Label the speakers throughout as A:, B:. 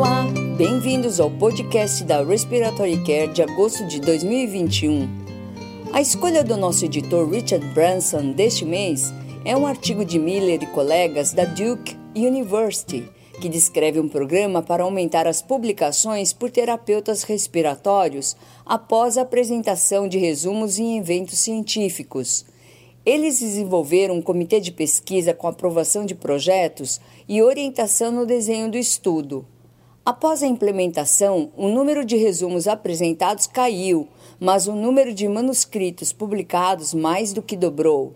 A: Olá, bem-vindos ao podcast da Respiratory Care de agosto de 2021. A escolha do nosso editor Richard Branson deste mês é um artigo de Miller e colegas da Duke University, que descreve um programa para aumentar as publicações por terapeutas respiratórios após a apresentação de resumos em eventos científicos. Eles desenvolveram um comitê de pesquisa com aprovação de projetos e orientação no desenho do estudo. Após a implementação, o número de resumos apresentados caiu, mas o número de manuscritos publicados mais do que dobrou.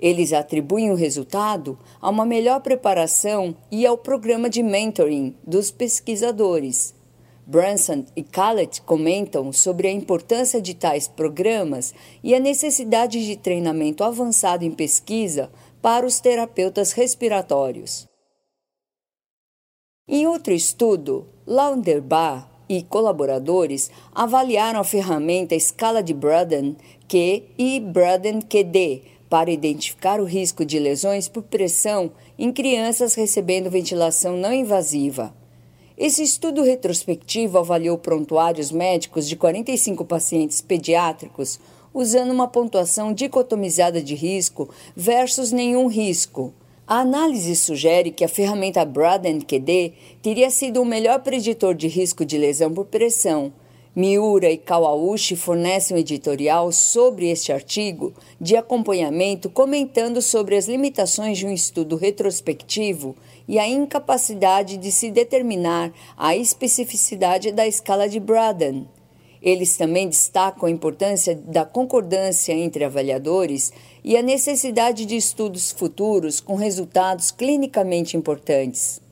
A: Eles atribuem o resultado a uma melhor preparação e ao programa de mentoring dos pesquisadores. Branson e Callett comentam sobre a importância de tais programas e a necessidade de treinamento avançado em pesquisa para os terapeutas respiratórios. Em outro estudo, Launderbar e colaboradores avaliaram a ferramenta escala de Braden Q e Braden QD para identificar o risco de lesões por pressão em crianças recebendo ventilação não invasiva. Esse estudo retrospectivo avaliou prontuários médicos de 45 pacientes pediátricos usando uma pontuação dicotomizada de risco versus nenhum risco a análise sugere que a ferramenta Braden QD teria sido o melhor preditor de risco de lesão por pressão. Miura e Kawauchi fornecem um editorial sobre este artigo de acompanhamento comentando sobre as limitações de um estudo retrospectivo e a incapacidade de se determinar a especificidade da escala de Braden. Eles também destacam a importância da concordância entre avaliadores e a necessidade de estudos futuros com resultados clinicamente importantes.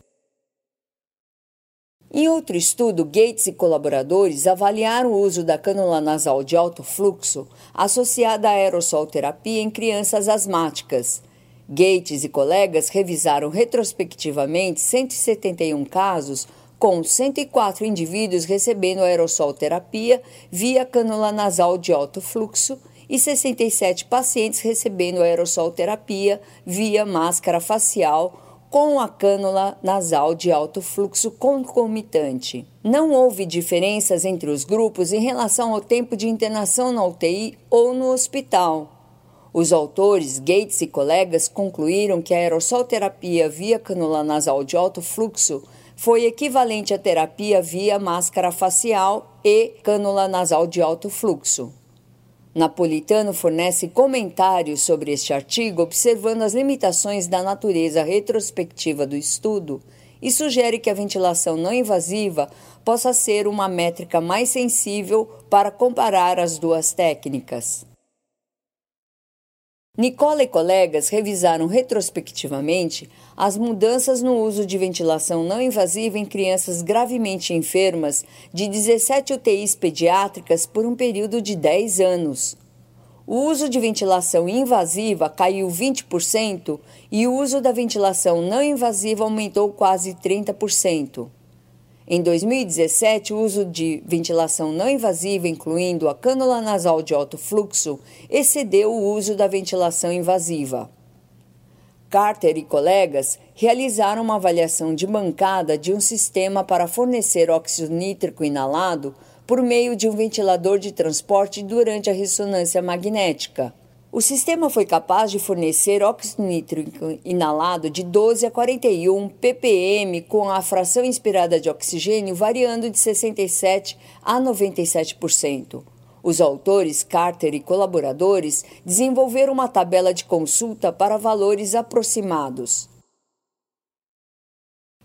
A: Em outro estudo, Gates e colaboradores avaliaram o uso da cânula nasal de alto fluxo associada à aerossol terapia em crianças asmáticas. Gates e colegas revisaram retrospectivamente 171 casos com 104 indivíduos recebendo aerossol terapia via cânula nasal de alto fluxo e 67 pacientes recebendo aerossol terapia via máscara facial com a cânula nasal de alto fluxo concomitante. Não houve diferenças entre os grupos em relação ao tempo de internação na UTI ou no hospital. Os autores, Gates e colegas, concluíram que a aerossol terapia via cânula nasal de alto fluxo foi equivalente à terapia via máscara facial e cânula nasal de alto fluxo. Napolitano fornece comentários sobre este artigo, observando as limitações da natureza retrospectiva do estudo e sugere que a ventilação não invasiva possa ser uma métrica mais sensível para comparar as duas técnicas. Nicola e colegas revisaram retrospectivamente as mudanças no uso de ventilação não invasiva em crianças gravemente enfermas de 17 UTIs pediátricas por um período de 10 anos. O uso de ventilação invasiva caiu 20% e o uso da ventilação não invasiva aumentou quase 30%. Em 2017, o uso de ventilação não invasiva, incluindo a cânula nasal de alto fluxo, excedeu o uso da ventilação invasiva. Carter e colegas realizaram uma avaliação de bancada de um sistema para fornecer óxido nítrico inalado por meio de um ventilador de transporte durante a ressonância magnética. O sistema foi capaz de fornecer óxido nítrico inalado de 12 a 41 ppm com a fração inspirada de oxigênio variando de 67 a 97%. Os autores, Carter e colaboradores, desenvolveram uma tabela de consulta para valores aproximados.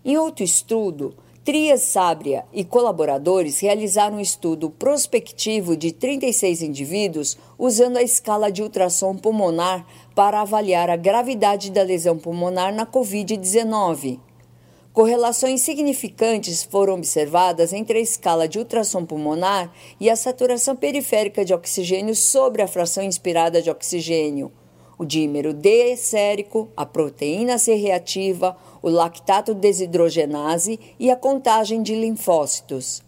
A: Em outro estudo, Trias Sábria e colaboradores realizaram um estudo prospectivo de 36 indivíduos usando a escala de ultrassom pulmonar para avaliar a gravidade da lesão pulmonar na Covid-19. Correlações significantes foram observadas entre a escala de ultrassom pulmonar e a saturação periférica de oxigênio sobre a fração inspirada de oxigênio, o dímero D sérico, a proteína C reativa, o lactato desidrogenase e a contagem de linfócitos.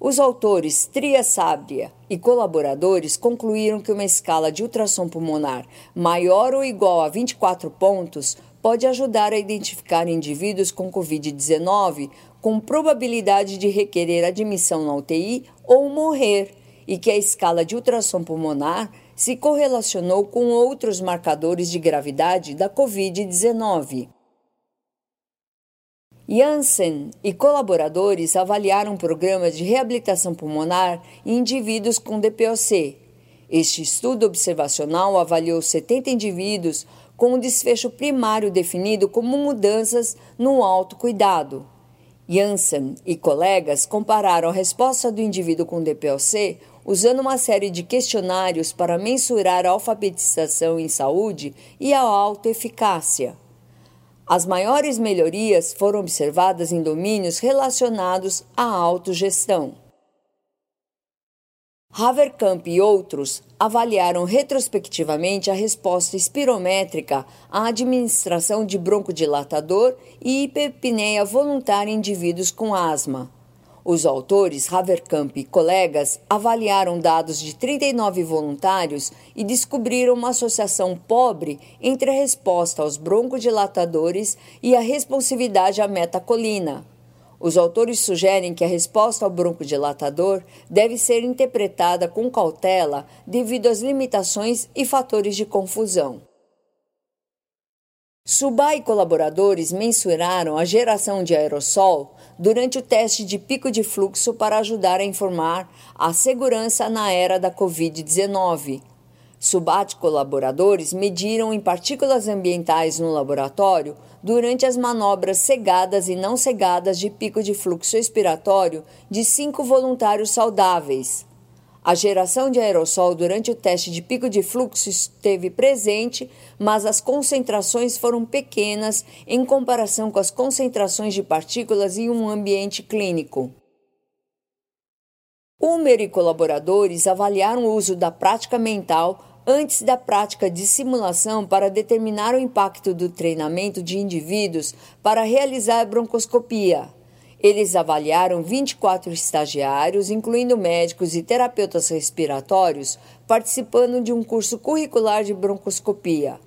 A: Os autores Tria Sábria e colaboradores concluíram que uma escala de ultrassom pulmonar maior ou igual a 24 pontos pode ajudar a identificar indivíduos com Covid-19 com probabilidade de requerer admissão na UTI ou morrer, e que a escala de ultrassom pulmonar se correlacionou com outros marcadores de gravidade da Covid-19. Janssen e colaboradores avaliaram programas de reabilitação pulmonar em indivíduos com DPOC. Este estudo observacional avaliou 70 indivíduos com um desfecho primário definido como mudanças no autocuidado. Janssen e colegas compararam a resposta do indivíduo com DPOC usando uma série de questionários para mensurar a alfabetização em saúde e a autoeficácia. As maiores melhorias foram observadas em domínios relacionados à autogestão. Haverkamp e outros avaliaram retrospectivamente a resposta espirométrica à administração de broncodilatador e hiperpneia voluntária em indivíduos com asma. Os autores, Haverkamp e colegas, avaliaram dados de 39 voluntários e descobriram uma associação pobre entre a resposta aos broncodilatadores e a responsividade à metacolina. Os autores sugerem que a resposta ao broncodilatador deve ser interpretada com cautela devido às limitações e fatores de confusão. Subá e colaboradores mensuraram a geração de aerossol durante o teste de pico de fluxo para ajudar a informar a segurança na era da Covid-19. Subat colaboradores mediram em partículas ambientais no laboratório durante as manobras cegadas e não cegadas de pico de fluxo expiratório de cinco voluntários saudáveis. A geração de aerossol durante o teste de pico de fluxo esteve presente, mas as concentrações foram pequenas em comparação com as concentrações de partículas em um ambiente clínico. Humer e colaboradores avaliaram o uso da prática mental antes da prática de simulação para determinar o impacto do treinamento de indivíduos para realizar broncoscopia. Eles avaliaram 24 estagiários, incluindo médicos e terapeutas respiratórios, participando de um curso curricular de broncoscopia.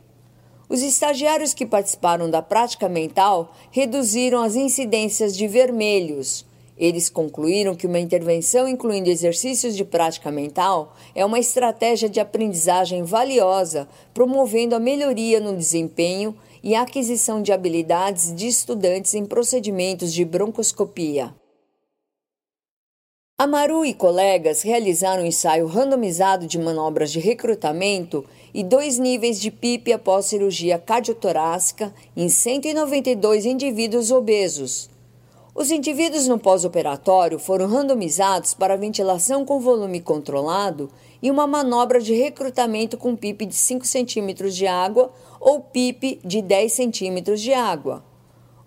A: Os estagiários que participaram da prática mental reduziram as incidências de vermelhos. Eles concluíram que uma intervenção incluindo exercícios de prática mental é uma estratégia de aprendizagem valiosa, promovendo a melhoria no desempenho e aquisição de habilidades de estudantes em procedimentos de broncoscopia. Amaru e colegas realizaram um ensaio randomizado de manobras de recrutamento e dois níveis de PIP após cirurgia cardiotorácica em 192 indivíduos obesos. Os indivíduos no pós-operatório foram randomizados para ventilação com volume controlado e uma manobra de recrutamento com PIP de 5 cm de água ou PIP de 10 cm de água.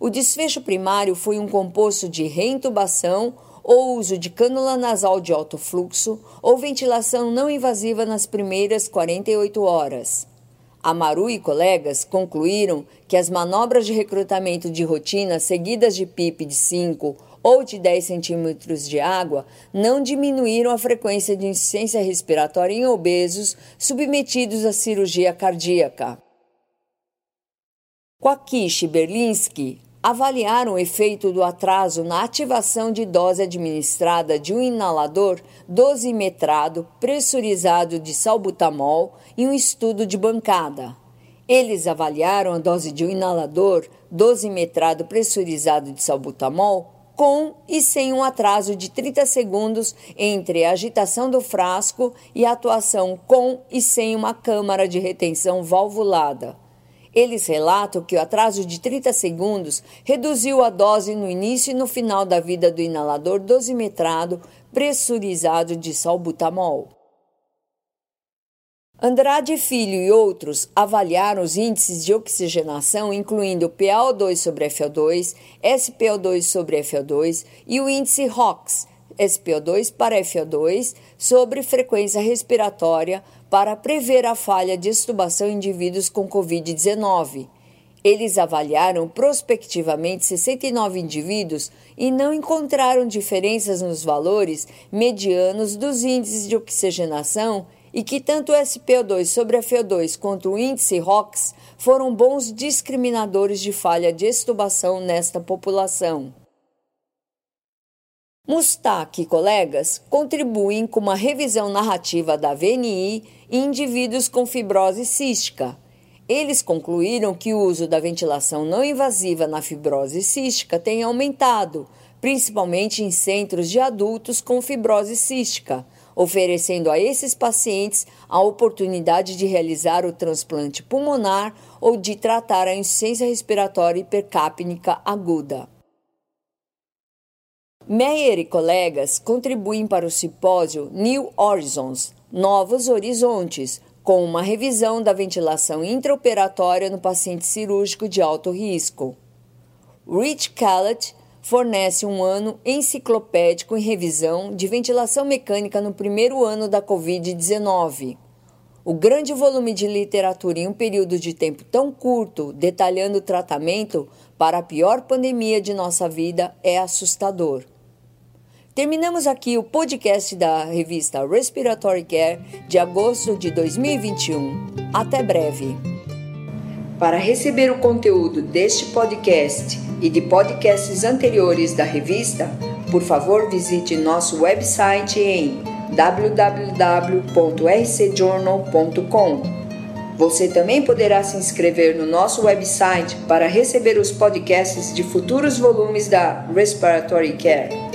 A: O desfecho primário foi um composto de reintubação ou uso de cânula nasal de alto fluxo ou ventilação não invasiva nas primeiras 48 horas. Amaru e colegas concluíram que as manobras de recrutamento de rotina seguidas de PIP de 5 ou de 10 centímetros de água não diminuíram a frequência de insuficiência respiratória em obesos submetidos à cirurgia cardíaca. Quakish e Berlinski avaliaram o efeito do atraso na ativação de dose administrada de um inalador dosimetrado pressurizado de salbutamol em um estudo de bancada. Eles avaliaram a dose de um inalador dosimetrado pressurizado de salbutamol com e sem um atraso de 30 segundos entre a agitação do frasco e a atuação com e sem uma câmara de retenção valvulada. Eles relatam que o atraso de 30 segundos reduziu a dose no início e no final da vida do inalador dosimetrado pressurizado de salbutamol. Andrade Filho e outros avaliaram os índices de oxigenação, incluindo PaO2 sobre FO2, SPO2 sobre FO2 e o índice ROX, SPO2 para FO2, sobre frequência respiratória para prever a falha de extubação em indivíduos com Covid-19. Eles avaliaram prospectivamente 69 indivíduos e não encontraram diferenças nos valores medianos dos índices de oxigenação e que tanto o SPO2 sobre FO2 quanto o índice ROX foram bons discriminadores de falha de extubação nesta população. Mustak e colegas contribuem com uma revisão narrativa da VNI em indivíduos com fibrose cística. Eles concluíram que o uso da ventilação não invasiva na fibrose cística tem aumentado, principalmente em centros de adultos com fibrose cística, oferecendo a esses pacientes a oportunidade de realizar o transplante pulmonar ou de tratar a insuficiência respiratória hipercapnica aguda. Meyer e colegas contribuem para o simpósio New Horizons Novos Horizontes com uma revisão da ventilação intraoperatória no paciente cirúrgico de alto risco. Rich Callett fornece um ano enciclopédico em revisão de ventilação mecânica no primeiro ano da Covid-19. O grande volume de literatura em um período de tempo tão curto, detalhando o tratamento para a pior pandemia de nossa vida, é assustador. Terminamos aqui o podcast da revista Respiratory Care de agosto de 2021. Até breve. Para receber o conteúdo deste podcast e de podcasts anteriores da revista, por favor visite nosso website em www.rcjournal.com. Você também poderá se inscrever no nosso website para receber os podcasts de futuros volumes da Respiratory Care.